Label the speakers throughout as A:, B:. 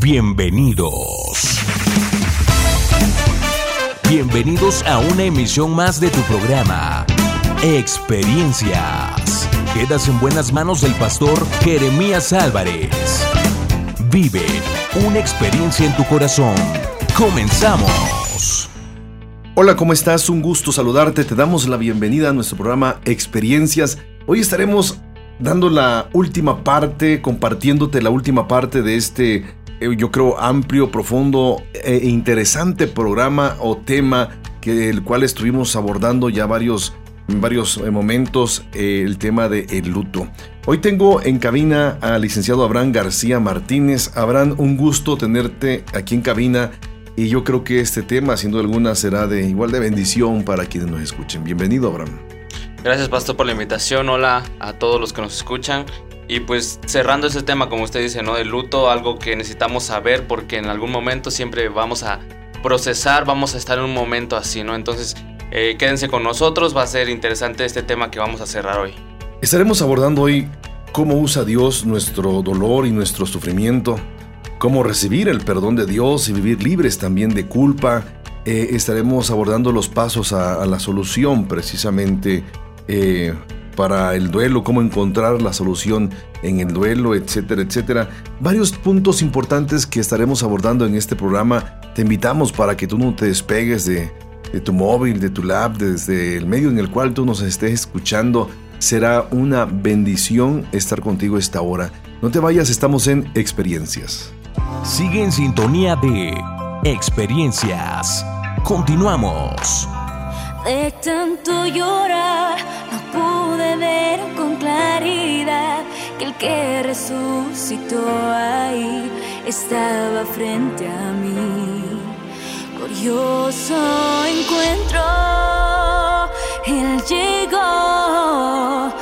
A: Bienvenidos. Bienvenidos a una emisión más de tu programa, Experiencias. Quedas en buenas manos del pastor Jeremías Álvarez. Vive una experiencia en tu corazón. Comenzamos.
B: Hola, ¿cómo estás? Un gusto saludarte. Te damos la bienvenida a nuestro programa Experiencias. Hoy estaremos dando la última parte, compartiéndote la última parte de este, yo creo, amplio, profundo e interesante programa o tema que el cual estuvimos abordando ya varios, varios eh, momentos, eh, el tema del el luto. Hoy tengo en cabina al licenciado Abraham García Martínez. Abraham, un gusto tenerte aquí en cabina. Y yo creo que este tema, siendo alguna, será de igual de bendición para quienes nos escuchen. Bienvenido, Abraham.
C: Gracias, Pastor, por la invitación. Hola a todos los que nos escuchan. Y pues cerrando ese tema, como usted dice, ¿no? Del luto, algo que necesitamos saber porque en algún momento siempre vamos a procesar, vamos a estar en un momento así, ¿no? Entonces, eh, quédense con nosotros, va a ser interesante este tema que vamos a cerrar hoy.
B: Estaremos abordando hoy cómo usa Dios nuestro dolor y nuestro sufrimiento, cómo recibir el perdón de Dios y vivir libres también de culpa. Eh, estaremos abordando los pasos a, la solución precisamente eh, para el duelo, cómo encontrar la solución en el duelo, etcétera, etcétera. Varios puntos importantes que estaremos abordando en este programa. Te invitamos para que tú no te despegues de, de tu móvil, de tu lab, desde el medio en el cual tú nos estés escuchando. Será una bendición estar contigo esta hora. No te vayas, estamos en Experiencias.
A: Sigue en sintonía de Experiencias. Continuamos.
D: De tanto llorar, no pude con claridad que el que resucitó ahí estaba frente a mí. Curioso encuentro, Él llegó,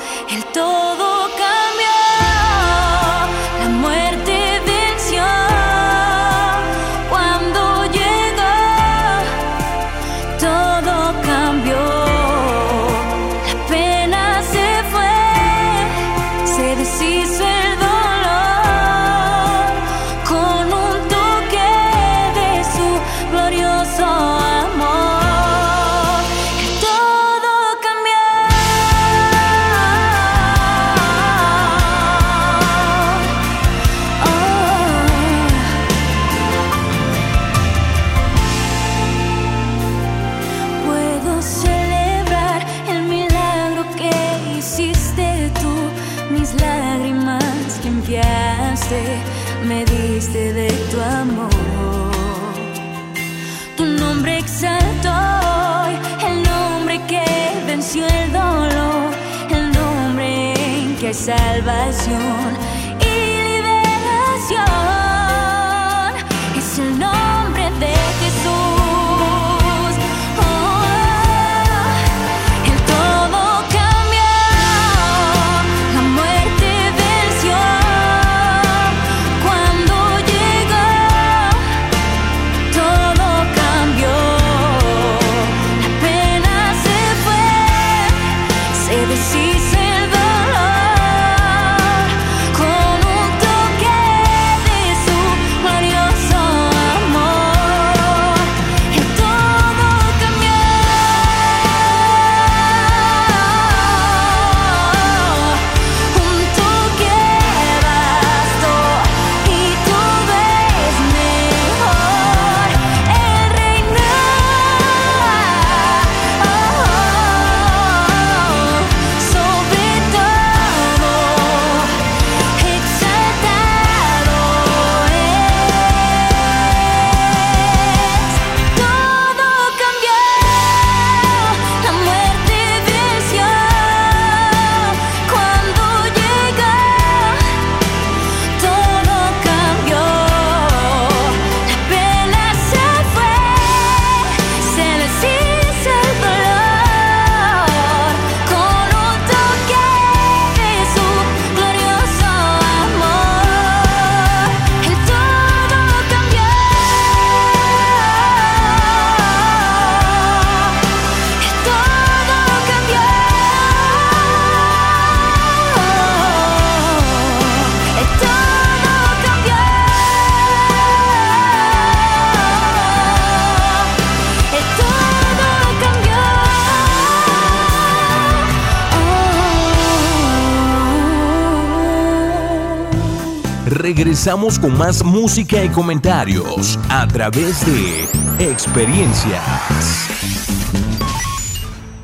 A: regresamos con más música y comentarios a través de experiencias.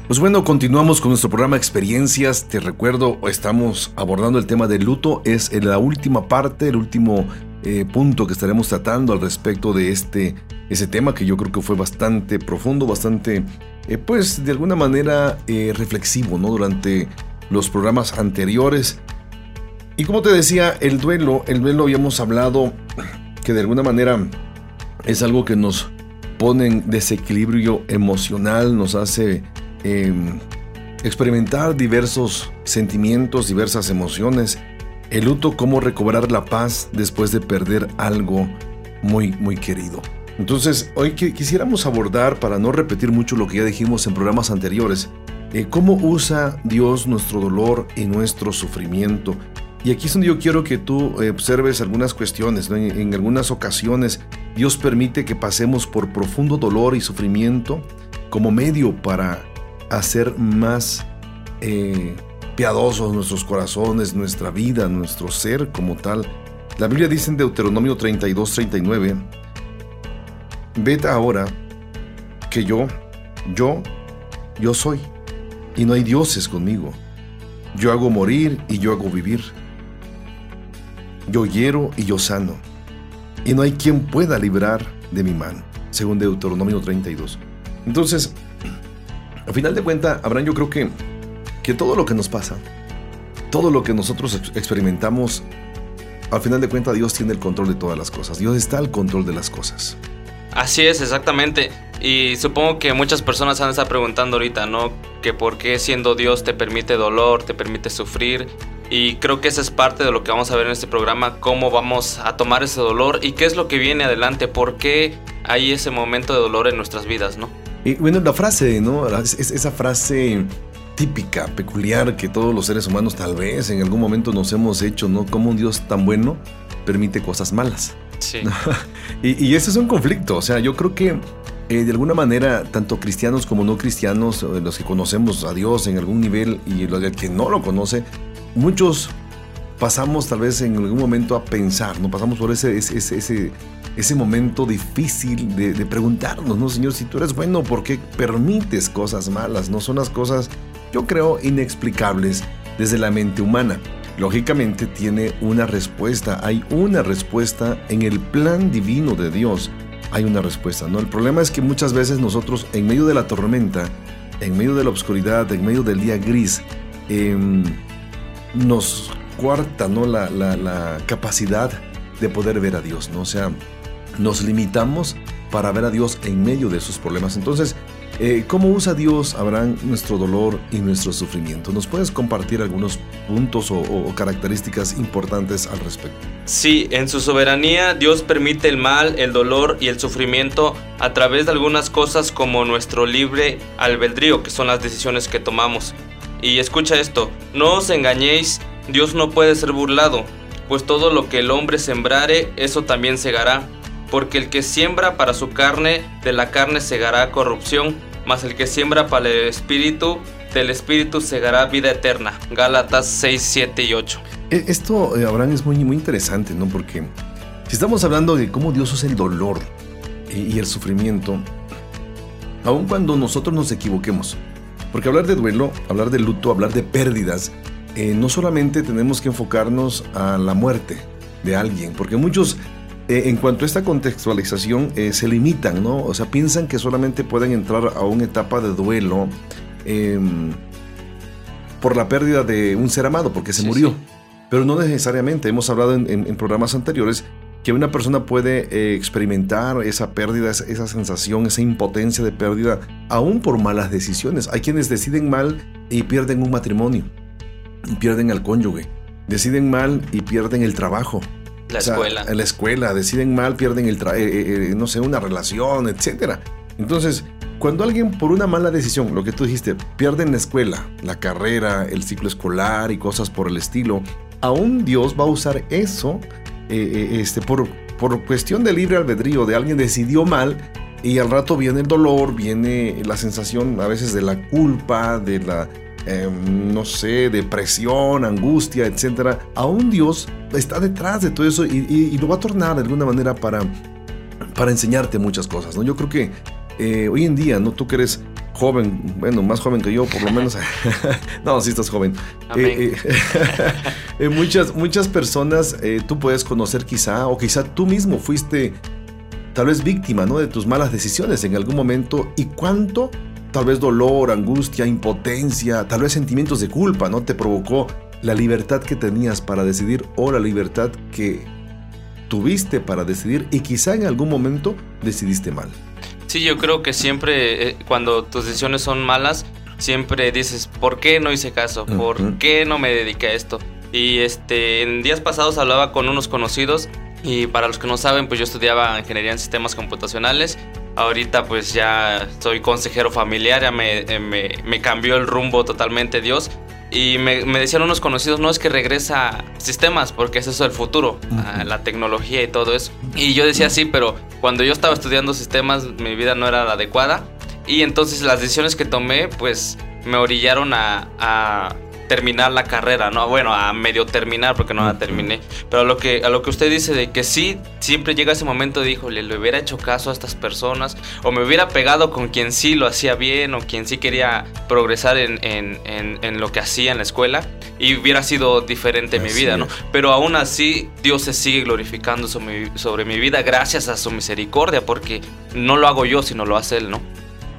B: Pues bueno, continuamos con nuestro programa Experiencias. Te recuerdo, estamos abordando el tema del luto. Es en la última parte, el último eh, punto que estaremos tratando al respecto de este ese tema que yo creo que fue bastante profundo, bastante, eh, pues de alguna manera eh, reflexivo, ¿no? Durante los programas anteriores. Y como te decía, el duelo, el duelo habíamos hablado que de alguna manera es algo que nos pone en desequilibrio emocional, nos hace Em, experimentar diversos sentimientos, diversas emociones. El luto, cómo recobrar la paz después de perder algo muy, muy querido. Entonces, hoy quisiéramos abordar, para no repetir mucho lo que ya dijimos en programas anteriores, eh, cómo usa Dios nuestro dolor y nuestro sufrimiento. Y aquí es donde yo quiero que tú eh, observes algunas cuestiones. En, algunas ocasiones, Dios permite que pasemos por profundo dolor y sufrimiento como medio para hacer más eh, piadosos nuestros corazones, nuestra vida, nuestro ser como tal. La Biblia dice en Deuteronomio 32, 39, Ved ahora que yo, yo, yo soy, y no hay dioses conmigo. Yo hago morir y yo hago vivir. Yo hiero y yo sano, y no hay quien pueda librar de mi mano, según Deuteronomio 32. Entonces, al final de cuentas, Abraham, yo creo que, que todo lo que nos pasa, todo lo que nosotros experimentamos, al final de cuentas Dios tiene el control de todas las cosas. Dios está al control de las cosas.
C: Así es, exactamente. Y supongo que muchas personas han estado preguntando ahorita, ¿no? Que por qué siendo Dios te permite dolor, te permite sufrir. Y creo que esa es parte de lo que vamos a ver en este programa, cómo vamos a tomar ese dolor y qué es lo que viene adelante, por qué hay ese momento de dolor en nuestras vidas, ¿no?
B: Y bueno, la frase, ¿no? Es, esa frase típica, peculiar, que todos los seres humanos tal vez en algún momento nos hemos hecho, ¿no? Como un Dios tan bueno permite cosas malas.
C: Sí.
B: y, y, ese es un conflicto, o sea, yo creo que eh, de alguna manera, tanto cristianos como no cristianos, los que conocemos a Dios en algún nivel y los que no lo conoce, muchos pasamos tal vez en algún momento a pensar, ¿no? Pasamos por ese, ese, ese, ese momento difícil de, preguntarnos, ¿no, Señor? Si tú eres bueno, ¿por qué permites cosas malas? No son las cosas, yo creo, inexplicables desde la mente humana. Lógicamente tiene una respuesta, hay una respuesta en el plan divino de Dios. Hay una respuesta, ¿no? El problema es que muchas veces nosotros, en medio de la tormenta, en medio de la oscuridad, en medio del día gris, em, nos cuarta, ¿no? La, la, capacidad de poder ver a Dios, ¿no? O sea, nos limitamos para ver a Dios en medio de sus problemas. Entonces, eh, ¿cómo usa Dios, Abraham, nuestro dolor y nuestro sufrimiento? ¿Nos puedes compartir algunos puntos o, características importantes al respecto?
C: Sí, en su soberanía Dios permite el mal, el dolor y el sufrimiento a través de algunas cosas como nuestro libre albedrío, que son las decisiones que tomamos. Y escucha esto, no os engañéis, Dios no puede ser burlado, pues todo lo que el hombre sembrare, eso también segará porque el que siembra para su carne, de la carne segará corrupción, mas el que siembra para el espíritu, del espíritu segará vida eterna. Gálatas 6, 7 y 8.
B: E, esto, eh, Abraham, es muy, muy interesante, ¿no? Porque si estamos hablando de cómo Dios usa el dolor y el sufrimiento, aun cuando nosotros nos equivoquemos, porque hablar de duelo, hablar de luto, hablar de pérdidas, eh, no solamente tenemos que enfocarnos a la muerte de alguien, porque muchos eh, en cuanto a esta contextualización, eh, se limitan, ¿no? O sea, piensan que solamente pueden entrar a una etapa de duelo em, por la pérdida de un ser amado, porque se murió. Pero no necesariamente. Hemos hablado en, programas anteriores que una persona puede eh, experimentar esa pérdida, esa, sensación, esa impotencia de pérdida, aún por malas decisiones. Hay quienes deciden mal y pierden un matrimonio, y pierden al cónyuge, deciden mal y pierden el trabajo,
C: la escuela.
B: En la escuela, deciden mal, pierden el, eh, eh, eh, no sé, una relación, etc. Entonces, cuando alguien por una mala decisión, lo que tú dijiste, pierden la escuela, la carrera, el ciclo escolar y cosas por el estilo, aún Dios va a usar eso este, por, por cuestión de libre albedrío, de alguien decidió mal y al rato viene el dolor, viene la sensación a veces de la culpa, de la em, no sé, depresión, angustia, etcétera, aún Dios está detrás de todo eso y, lo va a tornar de alguna manera para, para enseñarte muchas cosas, ¿no? Yo creo que eh, hoy en día, ¿no? Tú que eres joven, bueno, más joven que yo, por lo menos. no, sí estás joven. Eh, eh, muchas, muchas personas tú puedes conocer quizá, o quizá tú mismo fuiste tal vez víctima, ¿no? De tus malas decisiones en algún momento y cuánto tal vez dolor, angustia, impotencia, tal vez sentimientos de culpa, ¿no? Te provocó la libertad que tenías para decidir o la libertad que tuviste para decidir y quizá en algún momento decidiste mal.
C: Sí, yo creo que siempre eh, cuando tus decisiones son malas, siempre dices, ¿por qué no hice caso? ¿Por qué no me dediqué a esto? Y este, en días pasados hablaba con unos conocidos y para los que no saben, pues yo estudiaba ingeniería en sistemas computacionales. Ahorita pues ya soy consejero familiar, ya me, eh, me, me cambió el rumbo totalmente Dios. Y me, me, decían unos conocidos, no es que regresa sistemas, porque es eso el futuro, la tecnología y todo eso. Y yo decía sí, pero cuando yo estaba estudiando sistemas, mi vida no era la adecuada. Y entonces las decisiones que tomé, pues me orillaron a, a terminar la carrera, ¿no? Bueno, a medio terminar porque no la terminé. Pero a lo que, a lo que usted dice de que sí, siempre llega ese momento de, híjole, le hubiera hecho caso a estas personas o me hubiera pegado con quien sí lo hacía bien o quien sí quería progresar en, en, en, lo que hacía en la escuela y hubiera sido diferente mi vida, ¿no? Pero aún así, Dios se sigue glorificando sobre, sobre mi vida gracias a su misericordia porque no lo hago yo, sino lo hace Él, ¿no?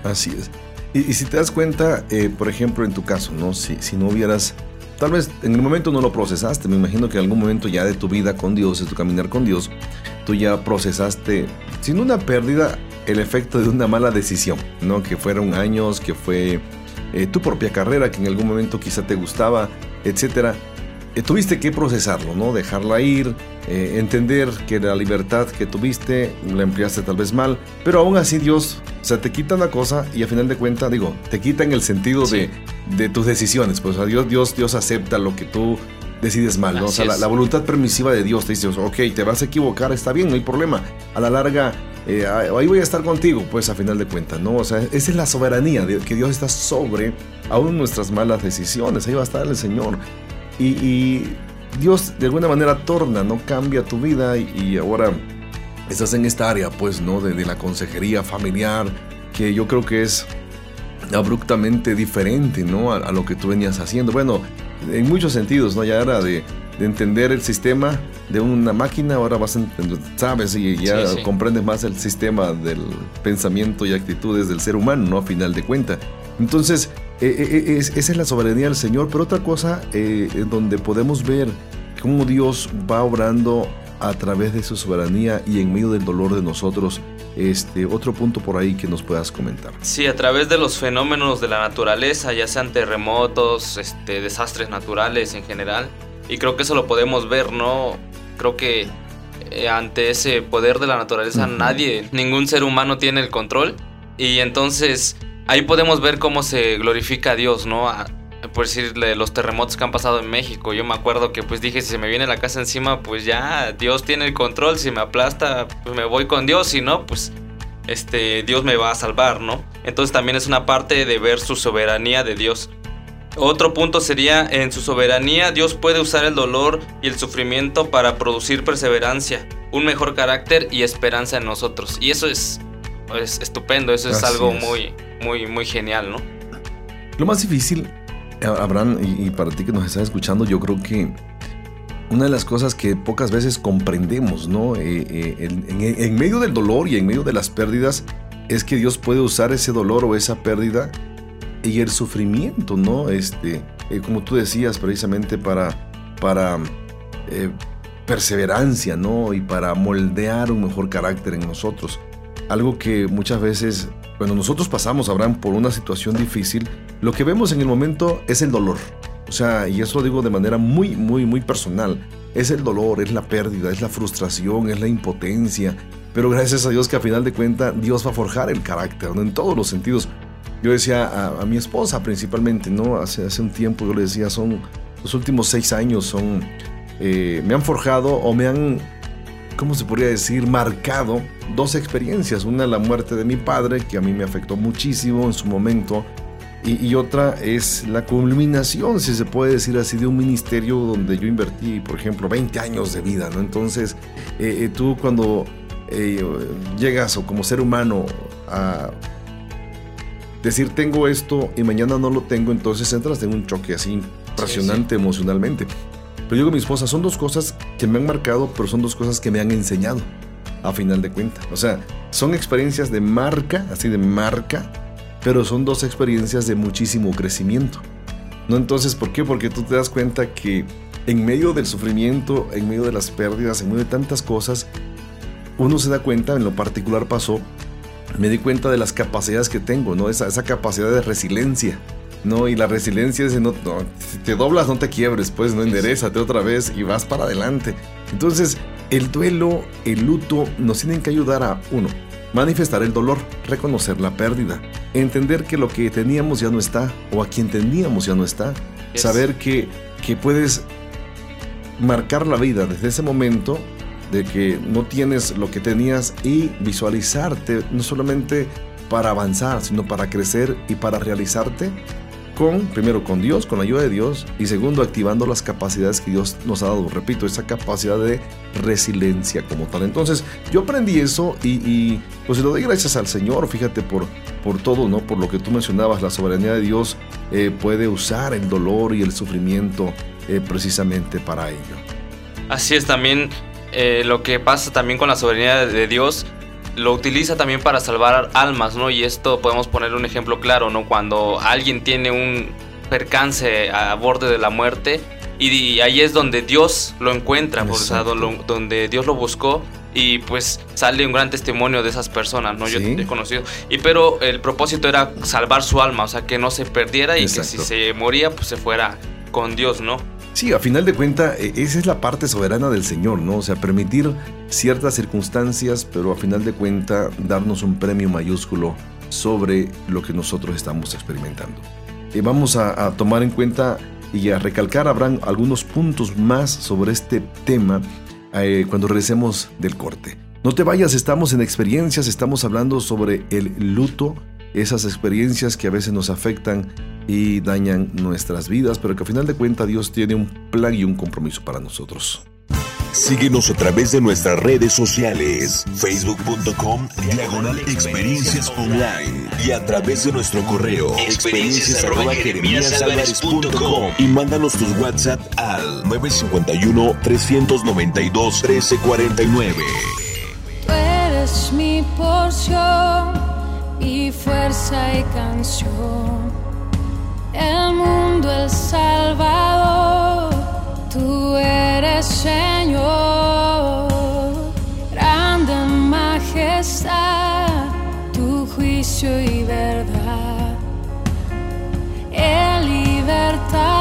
B: Así es. Y, si te das cuenta, eh, por ejemplo, en tu caso, ¿no? Si, si no hubieras, tal vez en el momento no lo procesaste, me imagino que en algún momento ya de tu vida con Dios, de tu caminar con Dios, tú ya procesaste, sin una pérdida, el efecto de una mala decisión, ¿no? Que fueron años, que fue eh, tu propia carrera, que en algún momento quizá te gustaba, etcétera. Eh, tuviste que procesarlo, ¿no? Dejarla ir, eh, entender que la libertad que tuviste la empleaste tal vez mal, pero aún así Dios, o sea, te quita una cosa y a final de cuentas, digo, te quita en el sentido de, de, tus decisiones, pues o Dios, Dios, Dios acepta lo que tú decides mal, ¿no? O sea, la, voluntad permisiva de Dios te dice, ok, te vas a equivocar, está bien, no hay problema. A la larga, eh, ahí voy a estar contigo, pues a final de cuentas, ¿no? O sea, esa es la soberanía, de que Dios está sobre aún nuestras malas decisiones, ahí va a estar el Señor y, Dios de alguna manera torna, ¿no? Cambia tu vida y, ahora estás en esta área, pues, ¿no? De, la consejería familiar, que yo creo que es abruptamente diferente, ¿no? A, lo que tú venías haciendo. Bueno, en muchos sentidos, ¿no? Ya era de, entender el sistema de una máquina, ahora vas a sabes, y ya comprendes más el sistema del pensamiento y actitudes del ser humano, ¿no? A final de cuentas. Entonces, eh, eh, eh, esa es la soberanía del Señor, pero otra cosa en donde podemos ver cómo Dios va obrando a través de su soberanía y en medio del dolor de nosotros. Este, otro punto por ahí que nos puedas comentar.
C: Sí, a través de los fenómenos de la naturaleza, ya sean terremotos, este, desastres naturales en general. Y creo que eso lo podemos ver, ¿no? Creo que ante ese poder de la naturaleza nadie, ningún ser humano tiene el control. Y entonces ahí podemos ver cómo se glorifica a Dios, ¿no? por decirle, los terremotos que han pasado en México. Yo me acuerdo que pues dije, si se me viene la casa encima, pues ya Dios tiene el control. Si me aplasta, pues me voy con Dios. Si no, pues este, Dios me va a salvar, ¿no? Entonces también es una parte de ver su soberanía de Dios. Otro punto sería, en su soberanía Dios puede usar el dolor y el sufrimiento para producir perseverancia, un mejor carácter y esperanza en nosotros. Y eso es, estupendo, eso es algo muy muy, muy genial, ¿no?
B: Lo más difícil, Abraham, y, para ti que nos estás escuchando, yo creo que una de las cosas que pocas veces comprendemos, ¿no? Eh, eh, en, medio del dolor y en medio de las pérdidas, es que Dios puede usar ese dolor o esa pérdida y el sufrimiento, ¿no? Este, eh, como tú decías, precisamente para, para perseverancia, ¿no? Y para moldear un mejor carácter en nosotros. Algo que muchas veces cuando nosotros pasamos, Abraham, por una situación difícil, lo que vemos en el momento es el dolor. O sea, y eso lo digo de manera muy, muy, muy personal. Es el dolor, es la pérdida, es la frustración, es la impotencia. Pero gracias a Dios que a final de cuentas Dios va a forjar el carácter, ¿no? En todos los sentidos. Yo decía a, mi esposa principalmente, ¿no? Hace, hace un tiempo yo le decía, son los últimos seis años, son... Eh, me han forjado o me han ¿cómo se podría decir?, marcado dos experiencias. Una, la muerte de mi padre, que a mí me afectó muchísimo en su momento. y, otra es la culminación, si se puede decir así, de un ministerio donde yo invertí, por ejemplo, 20 años de vida, ¿no? Entonces, eh, eh, tú cuando eh, llegas o como ser humano a decir tengo esto y mañana no lo tengo, entonces entras en un choque así impresionante emocionalmente. Pero con mi esposa son dos cosas que me han marcado, pero son dos cosas que me han enseñado, a final de cuentas. O sea, son experiencias de marca, así de marca, pero son dos experiencias de muchísimo crecimiento. ¿No? Entonces, ¿por qué? Porque tú te das cuenta que en medio del sufrimiento, en medio de las pérdidas, en medio de tantas cosas, uno se da cuenta, en lo particular pasó, me di cuenta de las capacidades que tengo, ¿no? Esa, esa capacidad de resiliencia, ¿no? Y la resiliencia es, no, si te doblas no te quiebres, pues, no enderezate otra vez y vas para adelante. Entonces, el duelo, el luto, nos tienen que ayudar a, uno, manifestar el dolor, reconocer la pérdida, entender que lo que teníamos ya no está o a quien teníamos ya no está, saber que, que puedes marcar la vida desde ese momento de que no tienes lo que tenías y visualizarte no solamente para avanzar, sino para crecer y para realizarte primero con Dios, con la ayuda de Dios, y segundo, activando las capacidades que Dios nos ha dado. Repito, esa capacidad de resiliencia como tal. Entonces, yo aprendí eso y, pues le doy gracias al Señor, fíjate, por, por todo, ¿no? Por lo que tú mencionabas, la soberanía de Dios eh, puede usar el dolor y el sufrimiento eh, precisamente para ello.
C: Así es, también eh, lo que pasa también con la soberanía de Dios lo utiliza también para salvar almas, ¿no? Y esto podemos poner un ejemplo claro, ¿no? Cuando alguien tiene un percance a borde de la muerte y, ahí es donde Dios lo encuentra, o sea, donde Dios lo buscó y pues sale un gran testimonio de esas personas, ¿no? Yo he conocido. Y pero el propósito era salvar su alma, o sea, que no se perdiera y que si se moría, pues se fuera con Dios, ¿no?
B: Sí, a final de cuentas, e, esa es la parte soberana del Señor, ¿no? O sea, permitir ciertas circunstancias, pero a final de cuentas darnos un premio mayúsculo sobre lo que nosotros estamos experimentando. Y vamos a, tomar en cuenta y a recalcar, habrán algunos puntos más sobre este tema eh, cuando regresemos del corte. No te vayas, estamos en experiencias, estamos hablando sobre el luto, esas experiencias que a veces nos afectan y dañan nuestras vidas, pero que al final de cuentas Dios tiene un plan y un compromiso para nosotros.
A: Síguenos a través de nuestras redes sociales, facebook.com, diagonal experiencias online y a través de nuestro correo, experiencias y mándanos tus WhatsApp al 951-392-1349.
E: Tú eres mi porción y fuerza y canción el mundo el Salvador, tú eres Señor, grande majestad, tu juicio y verdad, el libertador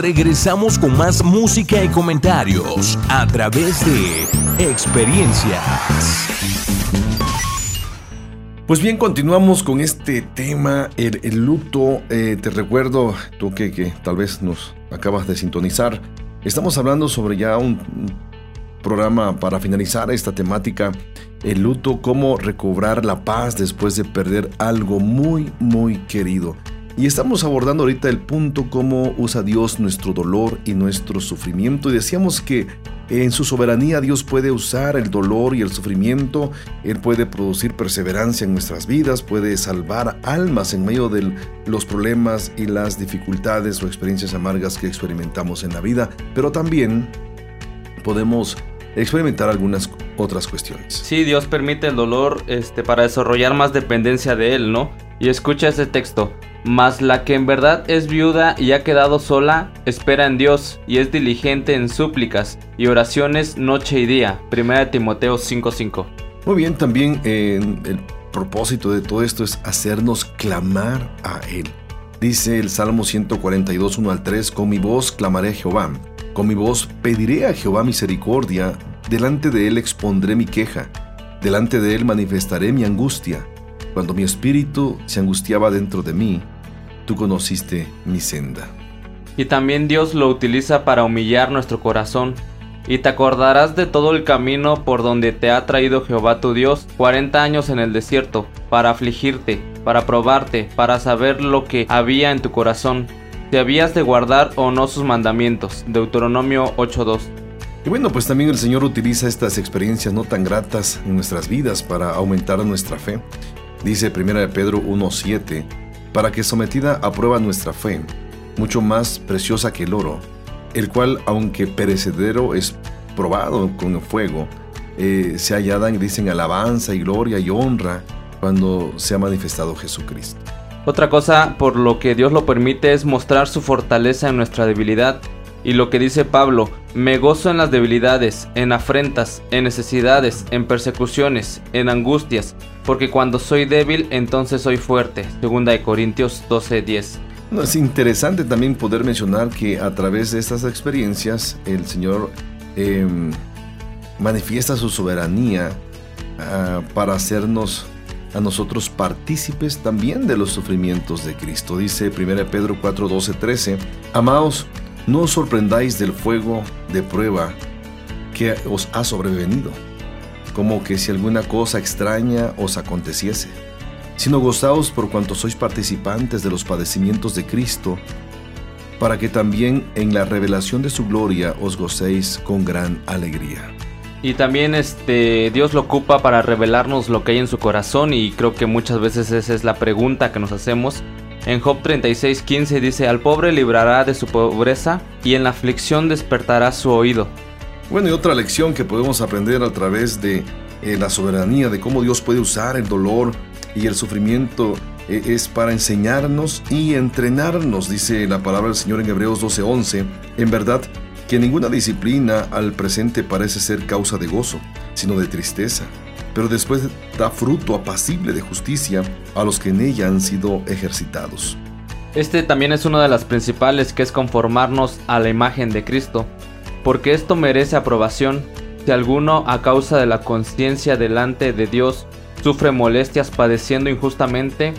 A: Regresamos con más música y comentarios a través de experiencias.
B: Pues bien, continuamos con este tema, el, luto. Eh, te recuerdo, tú que, que tal vez nos acabas de sintonizar, estamos hablando sobre ya un programa para finalizar esta temática, el luto, cómo recobrar la paz después de perder algo muy, muy querido. Y estamos abordando ahorita el punto cómo usa Dios nuestro dolor y nuestro sufrimiento. Y decíamos que en su soberanía Dios puede usar el dolor y el sufrimiento. Él puede producir perseverancia en nuestras vidas, puede salvar almas en medio de los problemas y las dificultades o experiencias amargas que experimentamos en la vida. Pero también podemos experimentar algunas otras cuestiones.
C: Sí, Dios permite el dolor este, para desarrollar más dependencia de Él, ¿no? Y escucha este texto. Mas la que en verdad es viuda y ha quedado sola, espera en Dios y es diligente en súplicas y oraciones noche y día. 1 Timoteo 5:5.
B: Muy bien, también el propósito de todo esto es hacernos clamar a Él. Dice el Salmo 142, 1 al 3, con mi voz clamaré a Jehová, con mi voz pediré a Jehová misericordia, delante de Él expondré mi queja, delante de Él manifestaré mi angustia cuando mi espíritu se angustiaba dentro de mí, tú conociste mi senda.
C: Y también Dios lo utiliza para humillar nuestro corazón. Y te acordarás de todo el camino por donde te ha traído Jehová tu Dios, 40 años en el desierto, para afligirte, para probarte, para saber lo que había en tu corazón, si habías de guardar o no sus mandamientos. Deuteronomio 8.2.
B: Y bueno, pues también el Señor utiliza estas experiencias no tan gratas en nuestras vidas para aumentar nuestra fe. Dice 1 Pedro 1.7, para que sometida a prueba nuestra fe, mucho más preciosa que el oro, el cual, aunque perecedero, es probado con el fuego, eh, se añadan, dicen, alabanza y gloria y honra cuando se ha manifestado Jesucristo.
C: Otra cosa por lo que Dios lo permite es mostrar su fortaleza en nuestra debilidad. Y lo que dice Pablo, me gozo en las debilidades, en afrentas, en necesidades, en persecuciones, en angustias, porque cuando soy débil, entonces soy fuerte. Segunda de Corintios 12:10.
B: es interesante también poder mencionar que a través de estas experiencias el Señor em, manifiesta su soberanía ah, para hacernos a nosotros partícipes también de los sufrimientos de Cristo. Dice 1 Pedro 4, 12, 13, Amaos, no os sorprendáis del fuego de prueba que os ha sobrevenido, como que si alguna cosa extraña os aconteciese, sino gozaos por cuanto sois participantes de los padecimientos de Cristo, para que también en la revelación de su gloria os gocéis con gran alegría.
C: Y también este Dios lo ocupa para revelarnos lo que hay en su corazón y creo que muchas veces esa es la pregunta que nos hacemos. En Job 36:15 dice, al pobre librará de su pobreza y en la aflicción despertará su oído.
B: Bueno, y otra lección que podemos aprender a través de eh, la soberanía, de cómo Dios puede usar el dolor y el sufrimiento eh, es para enseñarnos y entrenarnos, dice la palabra del Señor en Hebreos 12:11. En verdad, que ninguna disciplina al presente parece ser causa de gozo, sino de tristeza, pero después da fruto apacible de justicia a los que en ella han sido ejercitados.
C: Este también es una de las principales que es conformarnos a la imagen de Cristo, porque esto merece aprobación si alguno a causa de la conciencia delante de Dios sufre molestias padeciendo injustamente,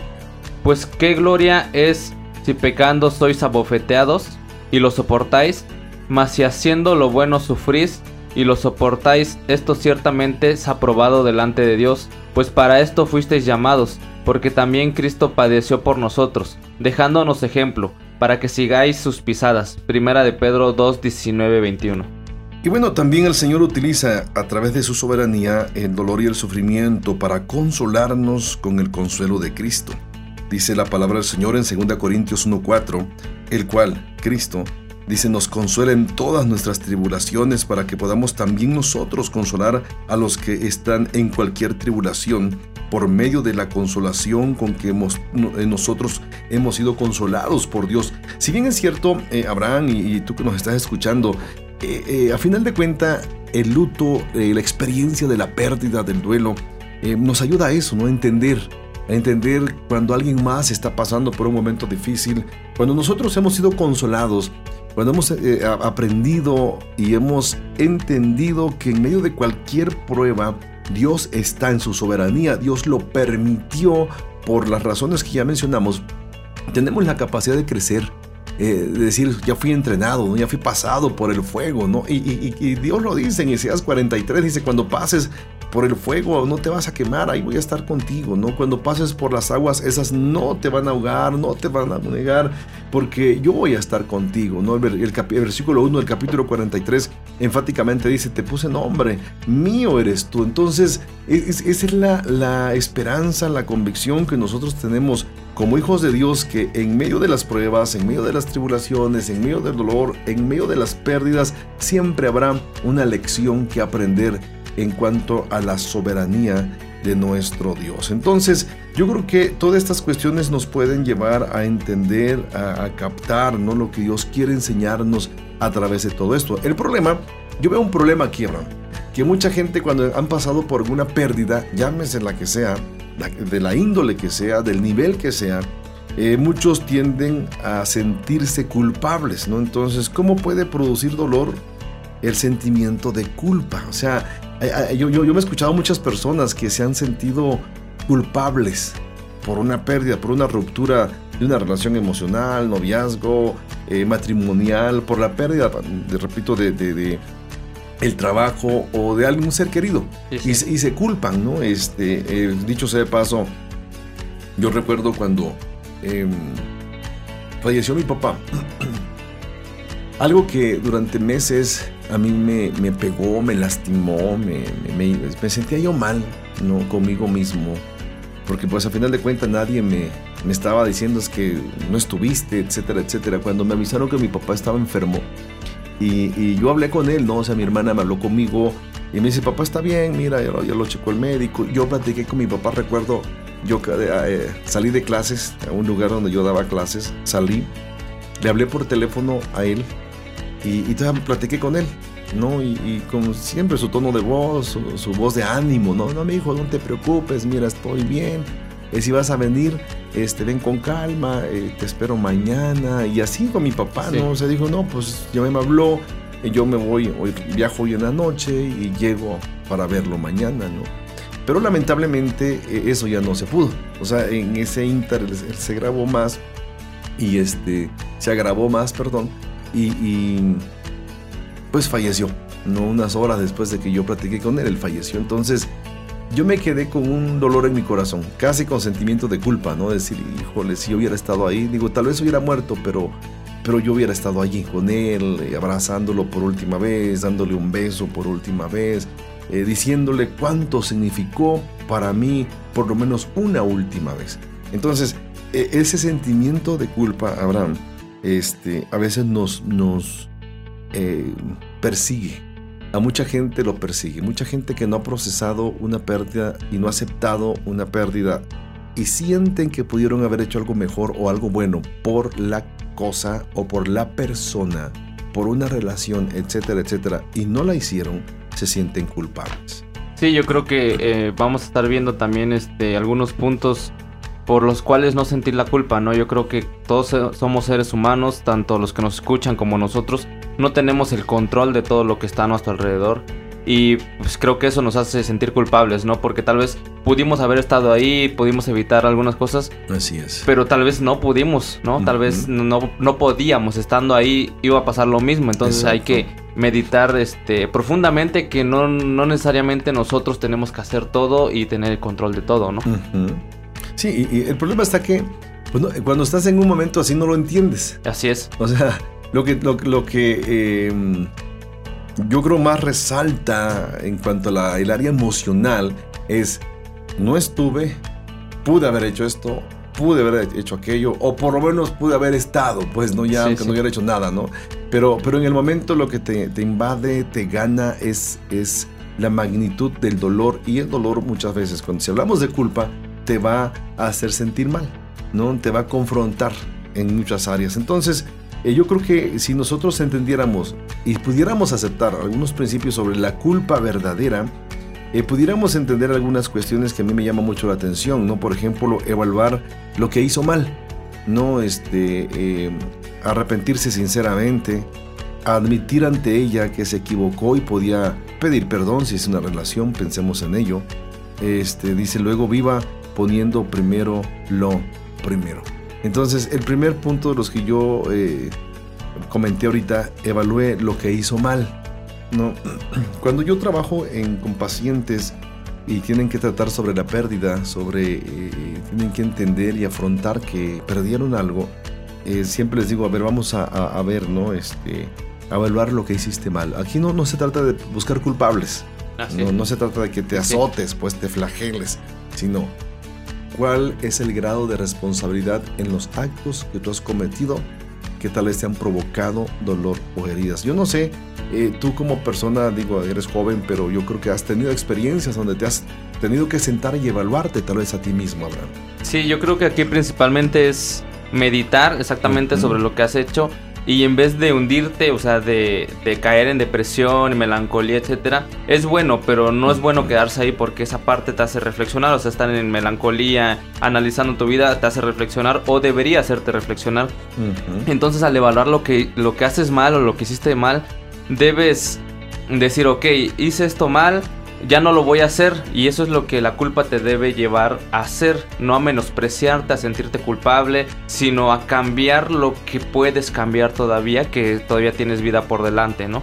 C: pues qué gloria es si pecando sois abofeteados y lo soportáis, mas si haciendo lo bueno sufrís y lo soportáis, esto ciertamente es aprobado delante de Dios, pues para esto fuisteis llamados, porque también Cristo padeció por nosotros, dejándonos ejemplo, para que sigáis sus pisadas. Primera de Pedro 2, 19, 21.
B: Y bueno, también el Señor utiliza a través de su soberanía el dolor y el sufrimiento para consolarnos con el consuelo de Cristo. Dice la palabra del Señor en 2 Corintios 1:4, el cual, Cristo, Dice, nos consuela en todas nuestras tribulaciones para que podamos también nosotros consolar a los que están en cualquier tribulación por medio de la consolación con que hemos, eh, nosotros hemos sido consolados por Dios. Si bien es cierto, eh, Abraham y, tú que nos estás escuchando, eh, a final de cuentas, el luto, la experiencia de la pérdida, del duelo, nos ayuda a eso, ¿no? A entender a entender cuando alguien más está pasando por un momento difícil, cuando nosotros hemos sido consolados cuando hemos eh, aprendido y hemos entendido que en medio de cualquier prueba, Dios está en su soberanía, Dios lo permitió por las razones que ya mencionamos, tenemos la capacidad de crecer, eh, de decir, ya fui entrenado, ya fui pasado por el fuego, ¿no? Y, y Dios lo dice en Isaías 43, dice, cuando pases por el fuego, no te vas a quemar, ahí voy a estar contigo, ¿no? Cuando pases por las aguas, esas no te van a ahogar, no te van a negar, porque yo voy a estar contigo, ¿no? El, versículo 1 del capítulo 43 enfáticamente dice, te puse nombre, mío eres tú. Entonces, esa es la, la esperanza, la convicción que nosotros tenemos como hijos de Dios que en medio de las pruebas, en medio de las tribulaciones, en medio del dolor, en medio de las pérdidas, siempre habrá una lección que aprender en cuanto a la soberanía de nuestro Dios. Entonces, yo creo que todas estas cuestiones nos pueden llevar a entender, a, captar ¿no? lo que Dios quiere enseñarnos a través de todo esto. El problema, yo veo un problema aquí, Abraham, que mucha gente cuando han pasado por alguna pérdida, llámese la que sea, de la índole que sea, del nivel que sea, eh, muchos tienden a sentirse culpables, ¿no? Entonces, ¿cómo puede producir dolor el sentimiento de culpa? O sea, yo, yo, me he escuchado muchas personas que se han sentido culpables por una pérdida, por una ruptura de una relación emocional, noviazgo, eh, matrimonial, por la pérdida, de, repito, de, el trabajo o de algún ser querido. Y, se culpan, ¿no? Este, eh, dicho sea de paso, yo recuerdo cuando em, falleció mi papá. Algo que durante meses a mí me, pegó, me lastimó, me, me, sentía yo mal, ¿no? Conmigo mismo. Porque pues a final de cuentas nadie me, me estaba diciendo es que no estuviste, etcétera, etcétera. Cuando me avisaron que mi papá estaba enfermo, Y, yo hablé con él, ¿no? O sea, mi hermana me habló conmigo y me dice, papá está bien, mira, ya lo, ya lo checó el médico. Yo platiqué con mi papá, recuerdo, yo eh, salí de clases a un lugar donde yo daba clases, salí, le hablé por teléfono a él y, y platiqué con él. ¿no? Y, con siempre su tono de voz, su, voz de ánimo, ¿no? No, mi hijo, no te preocupes, mira, estoy bien. Eh, si vas a venir, este, ven con calma, eh, te espero mañana. Y así con mi papá, ¿no? O sea, dijo, no, pues ya me habló, eh, yo me voy, hoy, viajo hoy en la noche y llego para verlo mañana, ¿no? Pero lamentablemente eso ya no se pudo. O sea, en ese inter se grabó más y este, se agravó más, perdón. y pues falleció. No unas horas después de que yo platiqué con él, él falleció. Entonces yo me quedé con un dolor en mi corazón, casi con sentimiento de culpa, ¿no? Decir, híjole, si yo hubiera estado ahí, digo, tal vez hubiera muerto, pero, pero yo hubiera estado allí con él, eh, abrazándolo por última vez, dándole un beso por última vez, eh, diciéndole cuánto significó para mí por lo menos una última vez. Entonces, e, ese sentimiento de culpa, Abraham, este, a veces nos, nos, eh, persigue. A mucha gente lo persigue. Mucha gente que no ha procesado una pérdida y no ha aceptado una pérdida y sienten que pudieron haber hecho algo mejor o algo bueno por la cosa o por la persona, por una relación, etcétera, etcétera, y no la hicieron, se sienten culpables.
C: Sí, yo creo que eh, vamos a estar viendo también este, algunos puntos por los cuales no sentir la culpa, ¿no? Yo creo que todos somos seres humanos, tanto los que nos escuchan como nosotros, no tenemos el control de todo lo que está a nuestro alrededor. Y pues creo que eso nos hace sentir culpables, ¿no? Porque tal vez pudimos haber estado ahí, pudimos evitar algunas cosas.
B: Así es.
C: Pero tal vez no pudimos, ¿no? Tal vez no, no podíamos, estando ahí iba a pasar lo mismo. Entonces hay que meditar este, profundamente que no, no necesariamente nosotros tenemos que hacer todo y tener el control de todo, ¿no?
B: Sí, y, el problema está que pues cuando estás en un momento así no lo entiendes.
C: Así es.
B: O sea, lo que, lo, que em, yo creo más resalta en cuanto a la, el área emocional es, no estuve, pude haber hecho esto, pude haber hecho aquello, o por lo menos pude haber estado, pues no ya, aunque no hubiera hecho nada, ¿no? Pero, pero en el momento lo que te, te invade, te gana, es, es la magnitud del dolor, y el dolor muchas veces, cuando si hablamos de culpa, te va a hacer sentir mal, ¿no? Te va a confrontar en muchas áreas. Entonces, eh, yo creo que si nosotros entendiéramos y pudiéramos aceptar algunos principios sobre la culpa verdadera, eh, pudiéramos entender algunas cuestiones que a mí me llaman mucho la atención, ¿no? Por ejemplo, evaluar lo que hizo mal, ¿no? Este, eh, arrepentirse sinceramente, admitir ante ella que se equivocó y podía pedir perdón si es una relación, pensemos en ello. Este, dice luego viva poniendo primero lo primero. Entonces, el primer punto de los que yo eh, comenté ahorita, evalué lo que hizo mal. ¿no? Cuando yo trabajo en, con pacientes y tienen que tratar sobre la pérdida, sobre, eh, tienen que entender y afrontar que perdieron algo, eh, siempre les digo, a ver, vamos a, ver, ¿no? Este, a evaluar lo que hiciste mal. Aquí no, no se trata de buscar culpables. no, no, se trata de que te azotes, pues te flageles, sino cuál es el grado de responsabilidad en los actos que tú has cometido que tal vez te han provocado dolor o heridas. Yo no sé, eh, tú como persona, digo, eres joven, pero yo creo que has tenido experiencias donde te has tenido que sentar y evaluarte tal vez a ti mismo, Abraham.
C: Sí, yo creo que aquí principalmente es meditar exactamente sobre lo que has hecho y en vez de hundirte, o sea, de, caer en depresión, melancolía, etcétera, es bueno, pero no es bueno quedarse ahí porque esa parte te hace reflexionar, o sea, estar en melancolía, analizando tu vida, te hace reflexionar o debería hacerte reflexionar. Entonces, al evaluar lo que, lo que haces mal o lo que hiciste mal, debes decir, ok, hice esto mal, ya no lo voy a hacer y eso es lo que la culpa te debe llevar a hacer, no a menospreciarte, a sentirte culpable, sino a cambiar lo que puedes cambiar todavía, que todavía tienes vida por delante, ¿no?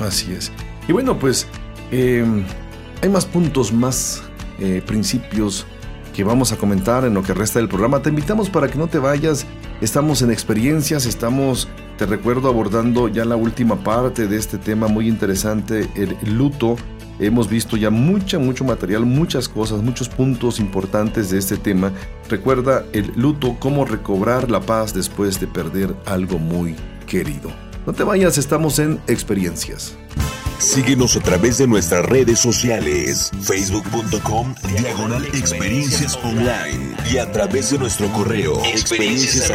B: Así es. Y bueno, pues em, hay más puntos, más eh, principios que vamos a comentar en lo que resta del programa. Te invitamos para que no te vayas. Estamos en experiencias, estamos, te recuerdo, abordando ya la última parte de este tema muy interesante, el luto Hemos visto ya mucha, mucho material, muchas cosas, muchos puntos importantes de este tema. Recuerda el luto, cómo recobrar la paz después de perder algo muy querido. No te vayas, estamos en experiencias.
A: Síguenos a través de nuestras redes sociales, facebook.com, diagonal experiencias online y a través de nuestro correo, experiencias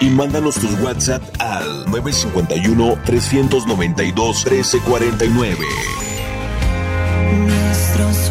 A: y mándanos tus WhatsApp al 951-392-1349.
D: Nuestros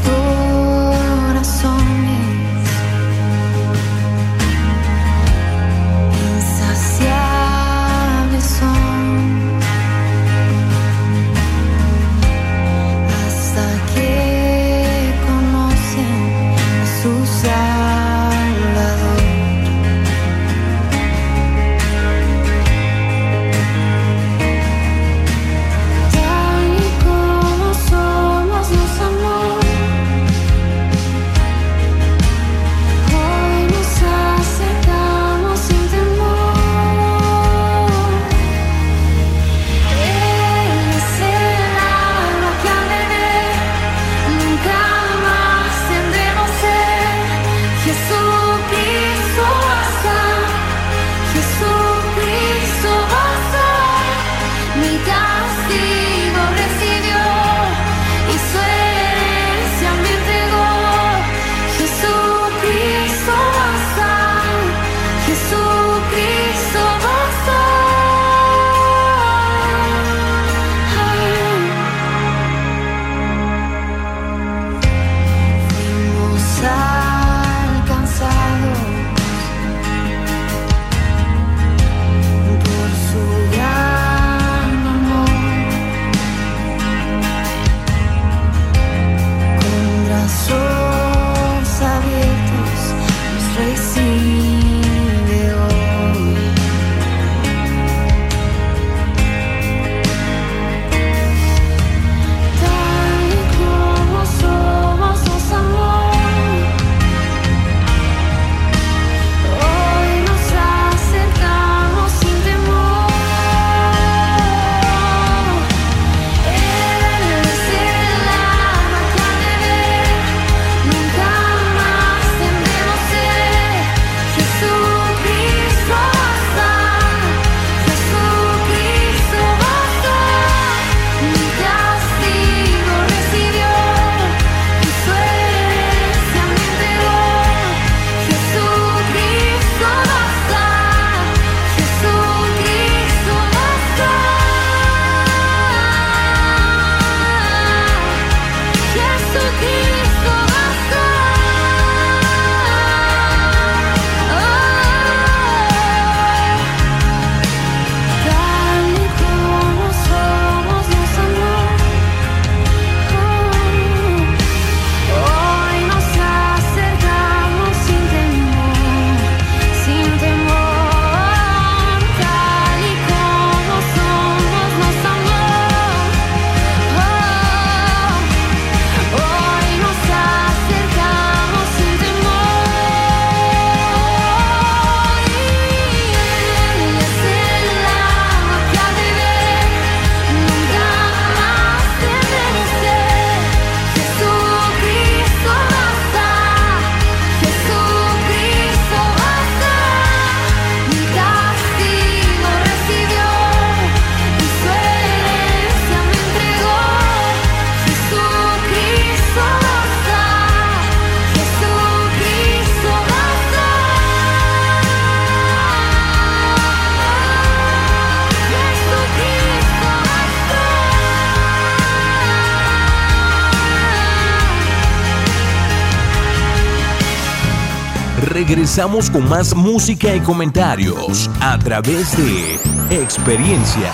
A: regresamos con más música y comentarios a través de experiencias.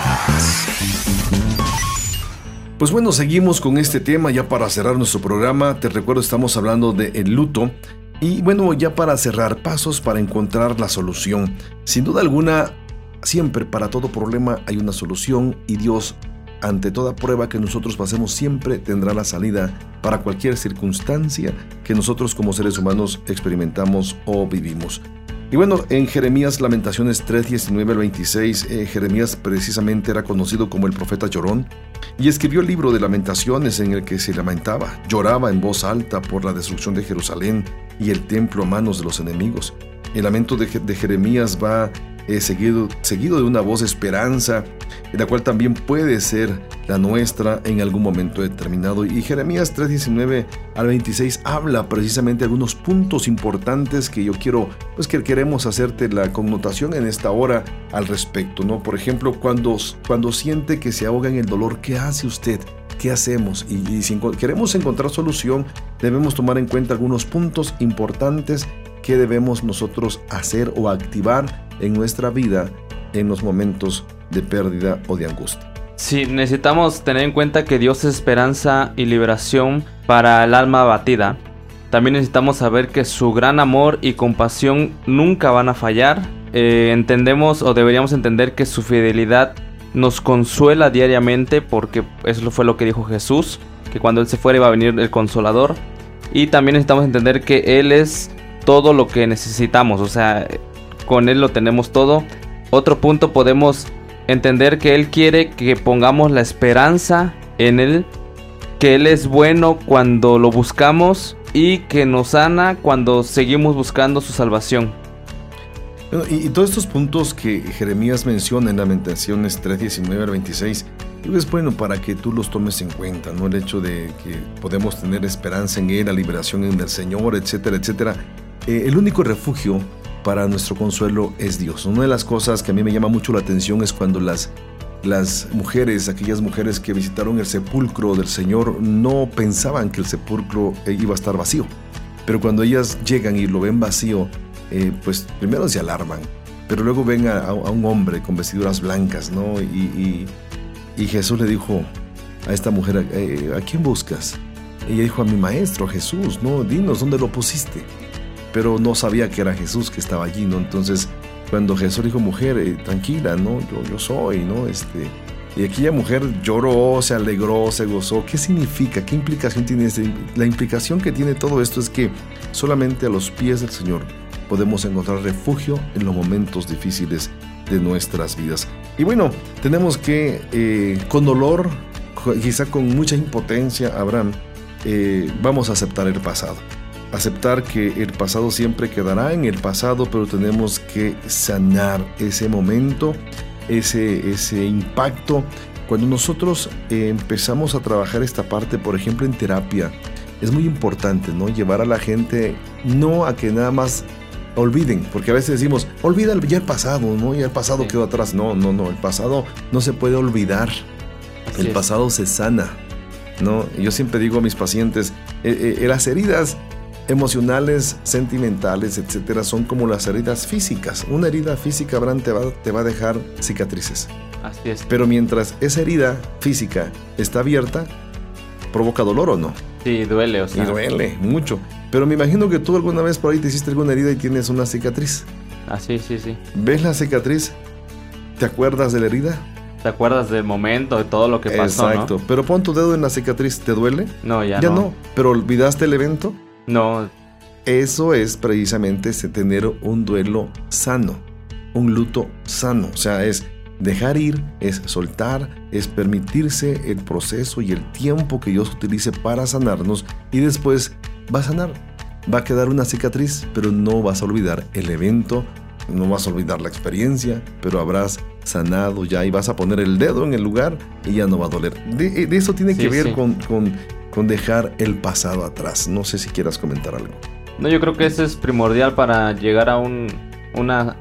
B: Pues bueno, seguimos con este tema ya para cerrar nuestro programa. Te recuerdo, estamos hablando de el luto. Y bueno, ya para cerrar, pasos para encontrar la solución. Sin duda alguna, siempre para todo problema hay una solución y Dios ante toda prueba que nosotros pasemos siempre tendrá la salida para cualquier circunstancia que nosotros como seres humanos experimentamos o vivimos. Y bueno, en Jeremías Lamentaciones 3, 19 al 26, eh, Jeremías precisamente era conocido como el profeta llorón y escribió el libro de lamentaciones en el que se lamentaba, lloraba en voz alta por la destrucción de Jerusalén y el templo a manos de los enemigos. El lamento de, de Jeremías va seguido, seguido de una voz esperanza, la cual también puede ser la nuestra en algún momento determinado. Y Jeremías 3:19 al 26 habla precisamente de algunos puntos importantes que yo quiero, pues que queremos hacerte la connotación en esta hora al respecto, ¿no? Por ejemplo, cuando, cuando siente que se ahoga en el dolor, ¿qué hace usted? ¿Qué hacemos? Y, si queremos encontrar solución, debemos tomar en cuenta algunos puntos importantes que debemos nosotros hacer o activar en nuestra vida en los momentos de pérdida o de angustia.
C: Sí, necesitamos tener en cuenta que Dios es esperanza y liberación para el alma abatida. También necesitamos saber que su gran amor y compasión nunca van a fallar. Eh, entendemos o deberíamos entender que su fidelidad nos consuela diariamente porque eso fue lo que dijo Jesús, que cuando Él se fuera iba a venir el consolador. Y también necesitamos entender que Él es todo lo que necesitamos, o sea, con Él lo tenemos todo. Otro punto podemos entender que Él quiere que pongamos la esperanza en Él, que Él es bueno cuando lo buscamos y que nos sana cuando seguimos buscando su salvación.
B: y, todos estos puntos que Jeremías menciona en Lamentaciones 3, 19 al 26, es bueno para que tú los tomes en cuenta, ¿no? El hecho de que podemos tener esperanza en Él, la liberación en el Señor, etcétera, etcétera. Eh, el único refugio para nuestro consuelo es Dios. Una de las cosas que a mí me llama mucho la atención es cuando las, las mujeres, aquellas mujeres que visitaron el sepulcro del Señor, no pensaban que el sepulcro eh, iba a estar vacío. Pero cuando ellas llegan y lo ven vacío, eh, pues primero se alarman, pero luego ven a, un hombre con vestiduras blancas, ¿no? Y, Jesús le dijo a esta mujer, ¿a quién buscas? Ella dijo, a mi maestro Jesús, ¿no? Dinos, ¿dónde lo pusiste? Pero no sabía que era Jesús que estaba allí, ¿no? Entonces, cuando Jesús dijo, mujer, eh, tranquila, ¿no? Yo, yo soy, ¿no? Este, y aquella mujer lloró, se alegró, se gozó. ¿Qué significa? ¿Qué implicación tiene esto? La implicación que tiene todo esto es que solamente a los pies del Señor podemos encontrar refugio en los momentos difíciles de nuestras vidas. Y bueno, tenemos que, eh, con dolor, quizá con mucha impotencia, Abraham, eh, vamos a aceptar el pasado aceptar que el pasado siempre quedará en el pasado, pero tenemos que sanar ese momento, ese, ese impacto. Cuando nosotros eh, empezamos a trabajar esta parte, por ejemplo en terapia, es muy importante, ¿no? Llevar a la gente no a que nada más olviden, porque a veces decimos, olvida ya el pasado, ¿no? Ya el pasado quedó atrás. No, no, no, el pasado no se puede olvidar. el pasado se sana, ¿no? yo siempre digo a mis pacientes, eh, eh, las heridas emocionales, sentimentales, etcétera, son como las heridas físicas. Una herida física, te va, te va a dejar cicatrices.
C: Así es.
B: Pero mientras esa herida física está abierta, provoca dolor o no.
C: Sí, duele, o sea.
B: Y duele mucho. Pero me imagino que tú alguna vez por ahí te hiciste alguna herida y tienes una cicatriz.
C: Ah, sí, sí, sí.
B: ¿Ves la cicatriz? ¿Te acuerdas de la herida?
C: ¿Te acuerdas del momento, de todo lo que pasó?
B: Exacto. Pero pon tu dedo en la cicatriz, ¿te duele?
C: No, ya,
B: ya no. ¿Pero olvidaste el evento?
C: No.
B: Eso es precisamente tener un duelo sano, un luto sano. O sea, es dejar ir, es soltar, es permitirse el proceso y el tiempo que Dios utilice para sanarnos y después va a sanar. Va a quedar una cicatriz, pero no vas a olvidar el evento, no vas a olvidar la experiencia, pero habrás sanado ya y vas a poner el dedo en el lugar y ya no va a doler. De, eso tiene que ver con, con con dejar el pasado atrás. No sé si quieras comentar algo.
C: No, yo creo que eso es primordial para llegar a un, una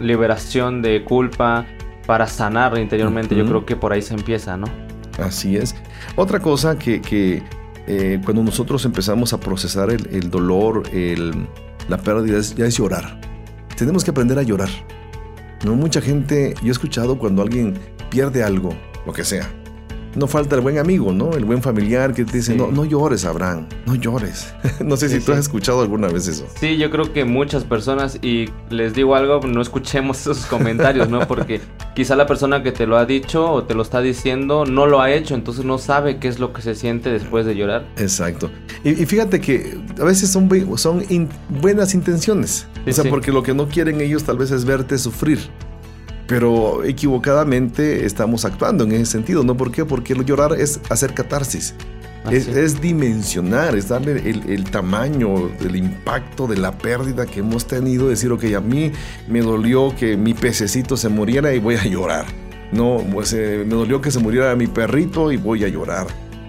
C: liberación de culpa, para sanar interiormente. Yo creo que por ahí se empieza, ¿no?
B: Así es. Otra cosa que, eh, cuando nosotros empezamos a procesar el, dolor, la pérdida, ya es llorar. Tenemos que aprender a llorar. No mucha gente, yo he escuchado cuando alguien pierde algo, lo que sea, no falta el buen amigo, ¿no? El buen familiar que te dice, no, no llores, Abraham, no llores. no sé si tú has escuchado alguna vez eso.
C: Sí, yo creo que muchas personas, y les digo algo, no escuchemos esos comentarios, ¿no? Porque quizá la persona que te lo ha dicho o te lo está diciendo no lo ha hecho, entonces no sabe qué es lo que se siente después de llorar.
B: Exacto. Y, fíjate que a veces son, son buenas intenciones. o sea, porque lo que no quieren ellos tal vez es verte sufrir pero equivocadamente estamos actuando en ese sentido, ¿no? ¿Por qué? Porque llorar es hacer catarsis. Es, dimensionar, es darle el, tamaño, el impacto de la pérdida que hemos tenido. Decir, ok, a mí me dolió que mi pececito se muriera y voy a llorar. No, pues, eh, me dolió que se muriera mi perrito y voy a llorar.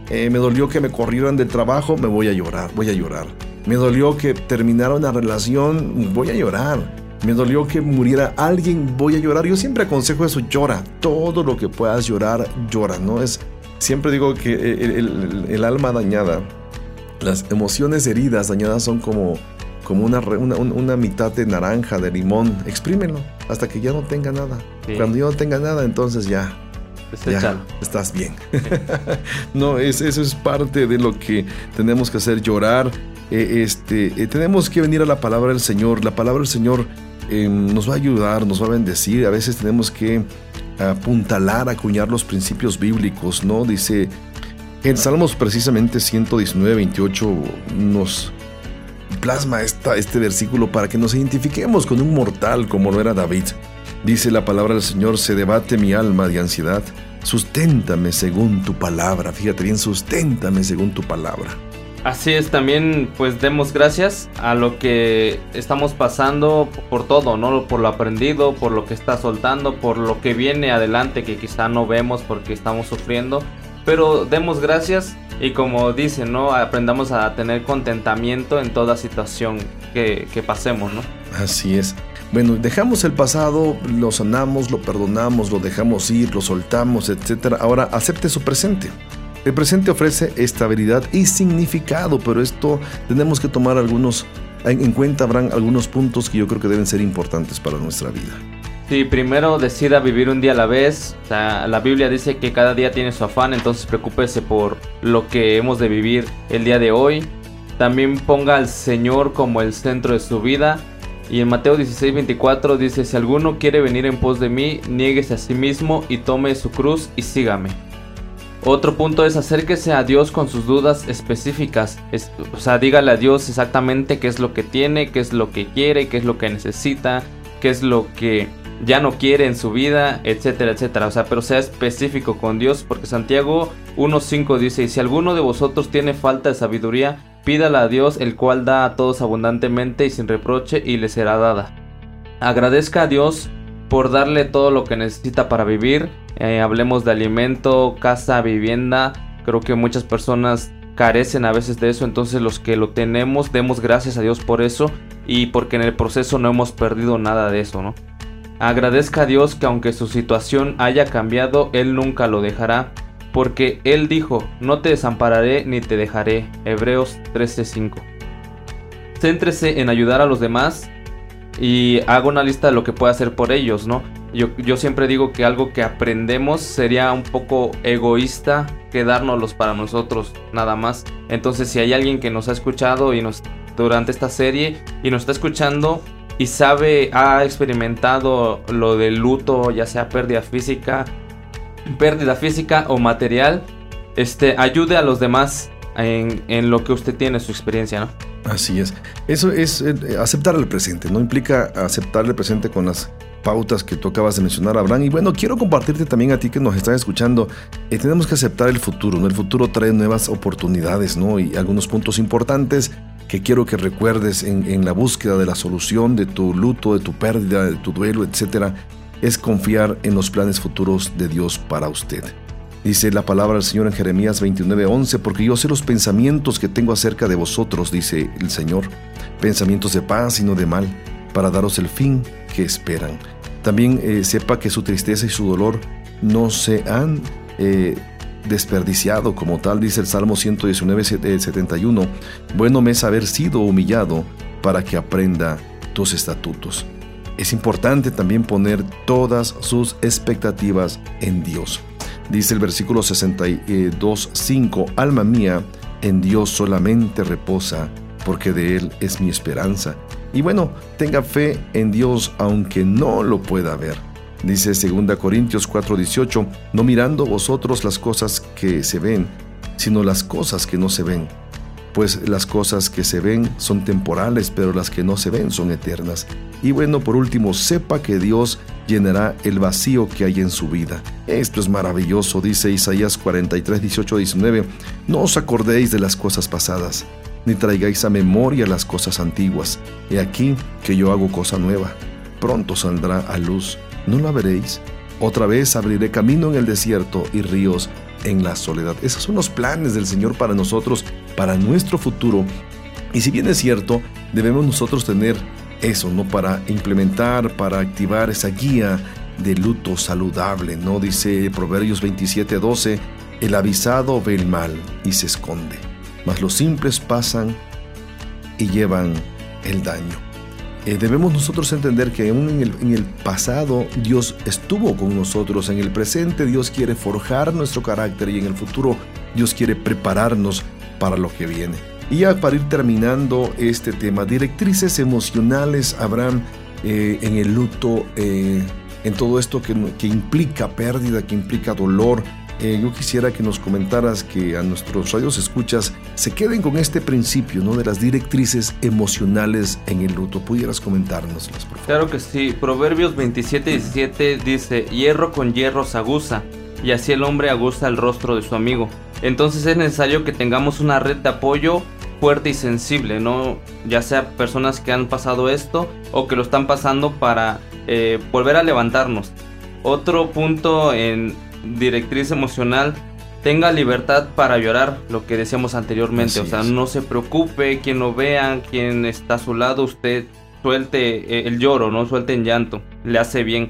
B: Eh, me dolió que me corrieran del trabajo, me voy a llorar, voy a llorar. Me dolió que terminara una relación, voy a llorar. Me dolió que muriera alguien, voy a llorar. Yo siempre aconsejo eso, llora. Todo lo que puedas llorar, llora. No es, siempre digo que el, alma dañada, las emociones heridas dañadas son como, como una, una, mitad de naranja, de limón. Exprímelo hasta que ya no tenga nada. Cuando ya no tenga nada, entonces ya, ya, estás bien. no, es, eso es parte de lo que tenemos que hacer, llorar. Eh, este, eh, tenemos que venir a la palabra del Señor. La palabra del Señor em, nos va a ayudar, nos va a bendecir. A veces tenemos que apuntalar, acuñar los principios bíblicos, ¿no? Dice, en Salmos precisamente 119, 28 nos plasma esta, este versículo para que nos identifiquemos con un mortal como lo era David. Dice la palabra del Señor, se debate mi alma de ansiedad. Susténtame según tu palabra. Fíjate bien, susténtame según tu palabra.
C: Así es, también pues demos gracias a lo que estamos pasando por todo, ¿no? Por lo aprendido, por lo que está soltando, por lo que viene adelante que quizá no vemos porque estamos sufriendo. Pero demos gracias y como dicen, ¿no? Aprendamos a tener contentamiento en toda situación que, pasemos, ¿no?
B: Así es. Bueno, dejamos el pasado, lo sanamos, lo perdonamos, lo dejamos ir, lo soltamos, etc. Ahora acepte su presente. El presente ofrece estabilidad y significado, pero esto tenemos que tomar algunos en cuenta, habrán algunos puntos que yo creo que deben ser importantes para nuestra vida.
C: Sí, primero decida vivir un día a la vez. la Biblia dice que cada día tiene su afán, entonces preocúpese por lo que hemos de vivir el día de hoy. También ponga al Señor como el centro de su vida. Y en Mateo 16, 24 dice, si alguno quiere venir en pos de mí, niéguese a sí mismo y tome su cruz y sígame. Otro punto es acérquese a Dios con sus dudas específicas. o sea, dígale a Dios exactamente qué es lo que tiene, qué es lo que quiere, qué es lo que necesita, qué es lo que ya no quiere en su vida, etcétera, etcétera. O sea, pero sea específico con Dios, porque Santiago 1.5 dice, y si alguno de vosotros tiene falta de sabiduría, pídala a Dios, el cual da a todos abundantemente y sin reproche, y le será dada. Agradezca a Dios por darle todo lo que necesita para vivir. Eh, hablemos de alimento, casa, vivienda. Creo que muchas personas carecen a veces de eso, entonces los que lo tenemos, demos gracias a Dios por eso y porque en el proceso no hemos perdido nada de eso, ¿no? Agradezca a Dios que aunque su situación haya cambiado, Él nunca lo dejará, porque Él dijo, no te desampararé ni te dejaré. Hebreos 13:5. Céntrese en ayudar a los demás y haga una lista de lo que puede hacer por ellos, ¿no? Yo, siempre digo que algo que aprendemos sería un poco egoísta quedárnoslos para nosotros nada más. Entonces si hay alguien que nos ha escuchado y nos durante esta serie y nos está escuchando y sabe, ha experimentado lo del luto, ya sea pérdida física, pérdida física o material, este, ayude a los demás en, lo que usted tiene, su experiencia, ¿no?
B: Así es. Eso es eh, aceptar el presente, no implica aceptar el presente con las pautas que tú acabas de mencionar, Abraham. Y bueno, quiero compartirte también a ti que nos están escuchando. Eh, tenemos que aceptar el futuro, ¿no? El futuro trae nuevas oportunidades, ¿no? Y algunos puntos importantes que quiero que recuerdes en, en la búsqueda de la solución de tu luto, de tu pérdida, de tu duelo, etcétera, es confiar en los planes futuros de Dios para usted. Dice la palabra del Señor en Jeremías 29:11, porque yo sé los pensamientos que tengo acerca de vosotros, dice el Señor, pensamientos de paz y no de mal, para daros el fin que esperan. También eh, sepa que su tristeza y su dolor no se han eh, desperdiciado como tal, dice el Salmo 119:71, eh, bueno me es haber sido humillado para que aprenda tus estatutos. Es importante también poner todas sus expectativas en Dios. Dice el versículo 62.5, Alma mía, en Dios solamente reposa, porque de Él es mi esperanza. Y bueno, tenga fe en Dios aunque no lo pueda ver. Dice 2 Corintios 4:18, no mirando vosotros las cosas que se ven, sino las cosas que no se ven. Pues las cosas que se ven son temporales, pero las que no se ven son eternas. Y bueno, por último, sepa que Dios llenará el vacío que hay en su vida. Esto es maravilloso, dice Isaías 43, 18, 19. No os acordéis de las cosas pasadas, ni traigáis a memoria las cosas antiguas. He aquí que yo hago cosa nueva. Pronto saldrá a luz. ¿No la veréis? Otra vez abriré camino en el desierto y ríos en la soledad. Esos son los planes del Señor para nosotros, para nuestro futuro. Y si bien es cierto, debemos nosotros tener eso, ¿no? Para implementar, para activar esa guía de luto saludable, ¿no? Dice Proverbios 27, 12, el avisado ve el mal y se esconde, mas los simples pasan y llevan el daño. Eh, debemos nosotros entender que aún en el, en el pasado Dios estuvo con nosotros, en el presente Dios quiere forjar nuestro carácter y en el futuro Dios quiere prepararnos para lo que viene. Y ya para ir terminando este tema, directrices emocionales habrán eh, en el luto, eh, en todo esto que, que, implica pérdida, que implica dolor. Eh, yo quisiera que nos comentaras que a nuestros radios escuchas se queden con este principio ¿no? de las directrices emocionales en el luto. ¿Pudieras comentárnoslas, por favor?
C: Claro que sí. Proverbios 27, 17 dice, hierro con hierro se aguza, y así el hombre aguza el rostro de su amigo. Entonces es necesario que tengamos una red de apoyo fuerte y sensible, ¿no? Ya sea personas que han pasado esto o que lo están pasando para eh, volver a levantarnos. Otro punto en directriz emocional, tenga libertad para llorar, lo que decíamos anteriormente, Así o sea, es. no se preocupe, quien lo vea, quien está a su lado, usted suelte eh, el lloro, no suelte en llanto, le hace bien.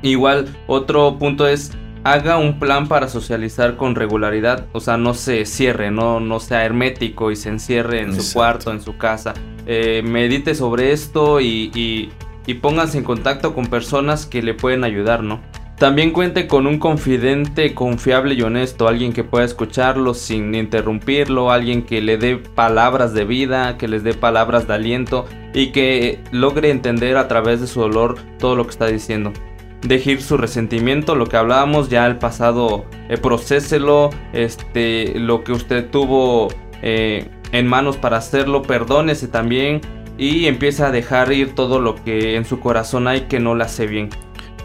C: Igual, otro punto es haga un plan para socializar con regularidad, o sea, no se cierre, no, no sea hermético y se encierre en Exacto. su cuarto, en su casa. Eh, medite sobre esto y, y, y pónganse en contacto con personas que le pueden ayudar, ¿no? También cuente con un confidente confiable y honesto, alguien que pueda escucharlo sin interrumpirlo, alguien que le dé palabras de vida, que les dé palabras de aliento y que logre entender a través de su dolor todo lo que está diciendo deje ir su resentimiento, lo que hablábamos ya el pasado, eh, procéselo, este, lo que usted tuvo eh, en manos para hacerlo, perdónese también y empieza a dejar ir todo lo que en su corazón hay que no le hace bien.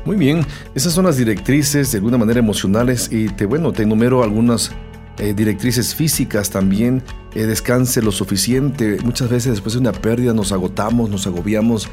B: Muy bien, esas son las directrices de alguna manera emocionales y te, bueno, te enumero algunas eh, directrices físicas también. Eh, descanse lo suficiente. Muchas veces después de una pérdida nos agotamos, nos agobiamos,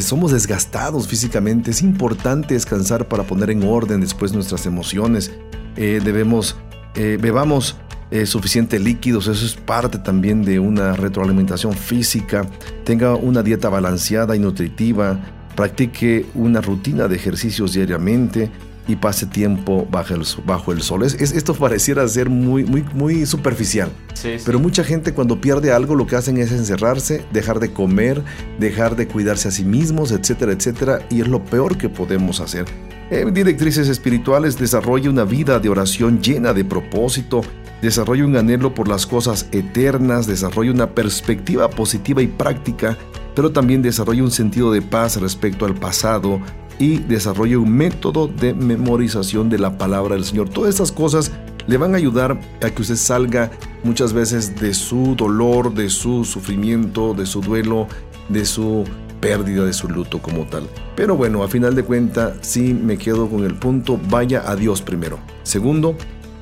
B: somos desgastados físicamente. Es importante descansar para poner en orden después nuestras emociones. debemos, bebamos suficiente líquidos, eso es parte también de una retroalimentación física. Tenga una dieta balanceada y nutritiva practique una rutina de ejercicios diariamente y pase tiempo bajo el, bajo el sol. Es, es, esto pareciera ser muy, muy, muy superficial. Sí, sí. Pero mucha gente cuando pierde algo lo que hacen es encerrarse, dejar de comer, dejar de cuidarse a sí mismos, etcétera, etcétera. Y es lo peor que podemos hacer. En directrices espirituales desarrolla una vida de oración llena de propósito, desarrolla un anhelo por las cosas eternas, desarrolla una perspectiva positiva y práctica pero también desarrolla un sentido de paz respecto al pasado y desarrolla un método de memorización de la palabra del Señor. Todas estas cosas le van a ayudar a que usted salga muchas veces de su dolor, de su sufrimiento, de su duelo, de su pérdida, de su luto como tal. Pero bueno, a final de cuentas, sí me quedo con el punto, vaya a Dios primero. Segundo,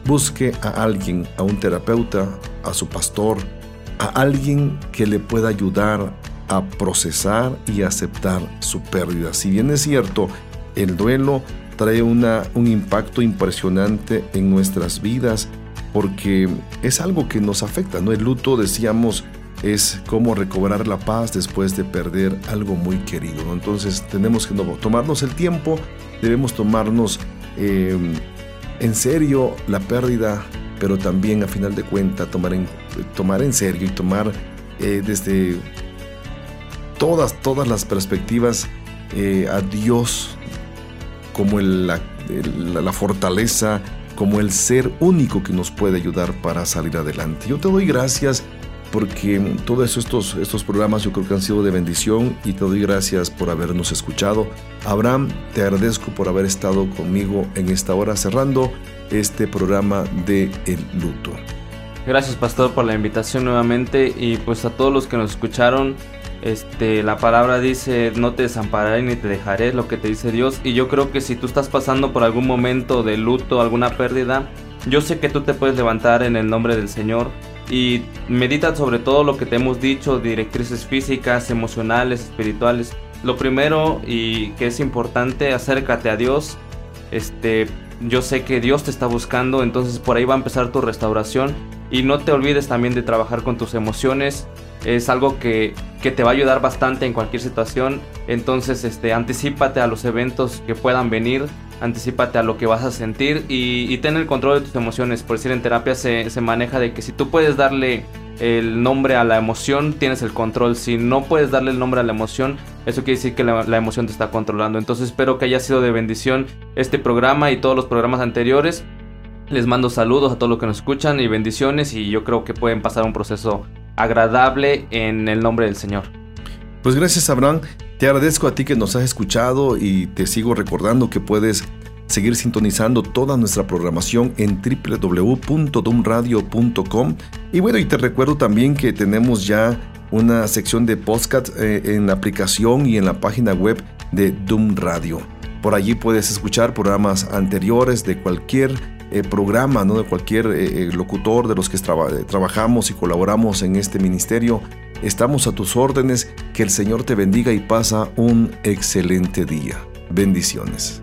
B: busque a alguien, a un terapeuta, a su pastor, a alguien que le pueda ayudar a procesar y aceptar su pérdida. Si bien es cierto, el duelo trae una, un impacto impresionante en nuestras vidas porque es algo que nos afecta, ¿no? El luto, decíamos, es como recobrar la paz después de perder algo muy querido. Entonces tenemos que tomarnos el tiempo, debemos tomarnos eh, en serio la pérdida, pero también a final de cuentas tomar en, tomar en serio y tomar eh, desde todas, todas las perspectivas eh, a Dios como el, la, fortaleza, como el ser único que nos puede ayudar para salir adelante. Yo te doy gracias porque todos estos, estos programas yo creo que han sido de bendición y te doy gracias por habernos escuchado. Abraham, te agradezco por haber estado conmigo en esta hora cerrando este programa de El Luto.
C: Gracias pastor por la invitación nuevamente y pues a todos los que nos escucharon Este, la palabra dice, no te desampararé ni te dejaré, lo que te dice Dios. Y yo creo que si tú estás pasando por algún momento de luto, alguna pérdida, yo sé que tú te puedes levantar en el nombre del Señor y medita sobre todo lo que te hemos dicho, directrices físicas, emocionales, espirituales. Lo primero y que es importante, acércate a Dios. Este, yo sé que Dios te está buscando, entonces por ahí va a empezar tu restauración y no te olvides también de trabajar con tus emociones. Es algo que, que te va a ayudar bastante en cualquier situación. Entonces, este, anticipate a los eventos que puedan venir anticipate a lo que vas a sentir y, ten el control de tus emociones. Por decir, en terapia se, maneja de que si tú puedes darle el nombre a la emoción, tienes el control. Si no puedes darle el nombre a la emoción, eso quiere decir que la, emoción te está controlando. Entonces espero que haya sido de bendición este programa y todos los programas anteriores. Les mando saludos a todos los que nos escuchan y bendiciones y yo creo que pueden pasar un proceso agradable en el nombre del Señor.
B: Pues gracias Abraham. Te agradezco a ti que nos has escuchado y te sigo recordando que puedes seguir sintonizando toda nuestra programación en www.dumradio.com y bueno, y te recuerdo también que tenemos ya una sección de podcast eh, en la aplicación y en la página web de Doom Radio. Por allí puedes escuchar programas anteriores de cualquier eh, programa, ¿no? de cualquier eh, locutor de los que trabajamos y colaboramos en este ministerio Estamos a tus órdenes, que el Señor te bendiga y pasa un excelente día. Bendiciones.